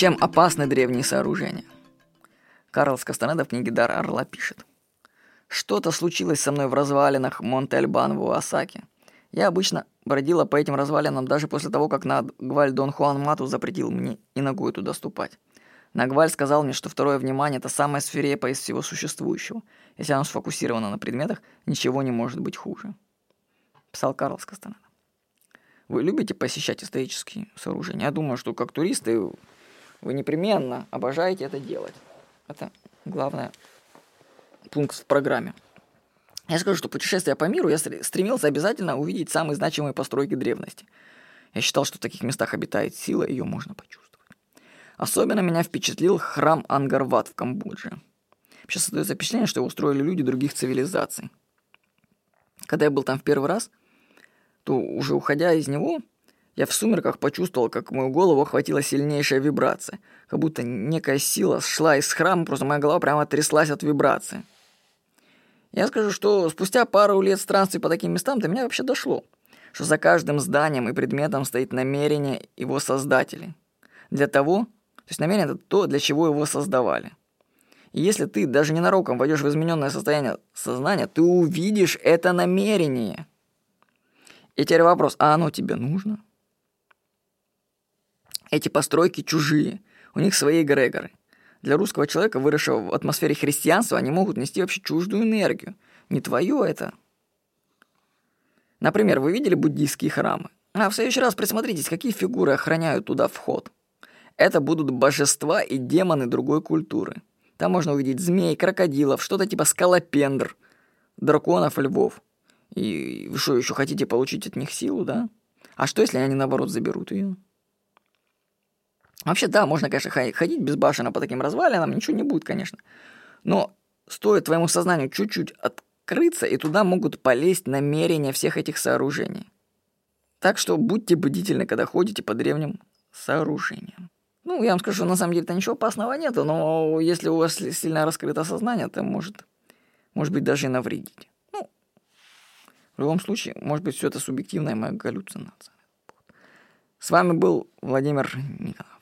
Чем опасны древние сооружения? Карл Скастанеда в книге «Дар Орла» пишет. Что-то случилось со мной в развалинах Монте-Альбан в Уасаке. Я обычно бродила по этим развалинам даже после того, как Нагваль Дон Хуан Мату запретил мне и ногой туда ступать. Нагваль сказал мне, что второе внимание – это самое свирепое из всего существующего. Если оно сфокусировано на предметах, ничего не может быть хуже. Писал Карл Скастанеда. Вы любите посещать исторические сооружения? Я думаю, что как туристы вы непременно обожаете это делать. Это главный пункт в программе. Я скажу, что путешествия по миру я стремился обязательно увидеть самые значимые постройки древности. Я считал, что в таких местах обитает сила, ее можно почувствовать. Особенно меня впечатлил храм Ангарват в Камбодже. Сейчас создается впечатление, что его устроили люди других цивилизаций. Когда я был там в первый раз, то уже уходя из него, я в сумерках почувствовал, как мою голову охватила сильнейшая вибрация. Как будто некая сила шла из храма, просто моя голова прямо тряслась от вибрации. Я скажу, что спустя пару лет странствий по таким местам до меня вообще дошло, что за каждым зданием и предметом стоит намерение его создателей. Для того, то есть намерение – это то, для чего его создавали. И если ты даже ненароком войдешь в измененное состояние сознания, ты увидишь это намерение. И теперь вопрос, а оно тебе нужно? Эти постройки чужие, у них свои эгрегоры. Для русского человека, выросшего в атмосфере христианства, они могут нести вообще чуждую энергию. Не твое это. Например, вы видели буддийские храмы? А в следующий раз присмотритесь, какие фигуры охраняют туда вход. Это будут божества и демоны другой культуры. Там можно увидеть змей, крокодилов, что-то типа скалопендр, драконов львов. И вы что, еще хотите получить от них силу, да? А что, если они, наоборот, заберут ее? Вообще, да, можно, конечно, ходить безбашенно по таким развалинам, ничего не будет, конечно. Но стоит твоему сознанию чуть-чуть открыться, и туда могут полезть намерения всех этих сооружений. Так что будьте бдительны, когда ходите по древним сооружениям. Ну, я вам скажу, что на самом деле то ничего опасного нету, но если у вас сильно раскрыто сознание, то может, может быть даже и навредить. Ну, в любом случае, может быть, все это субъективная моя галлюцинация. С вами был Владимир Никонов.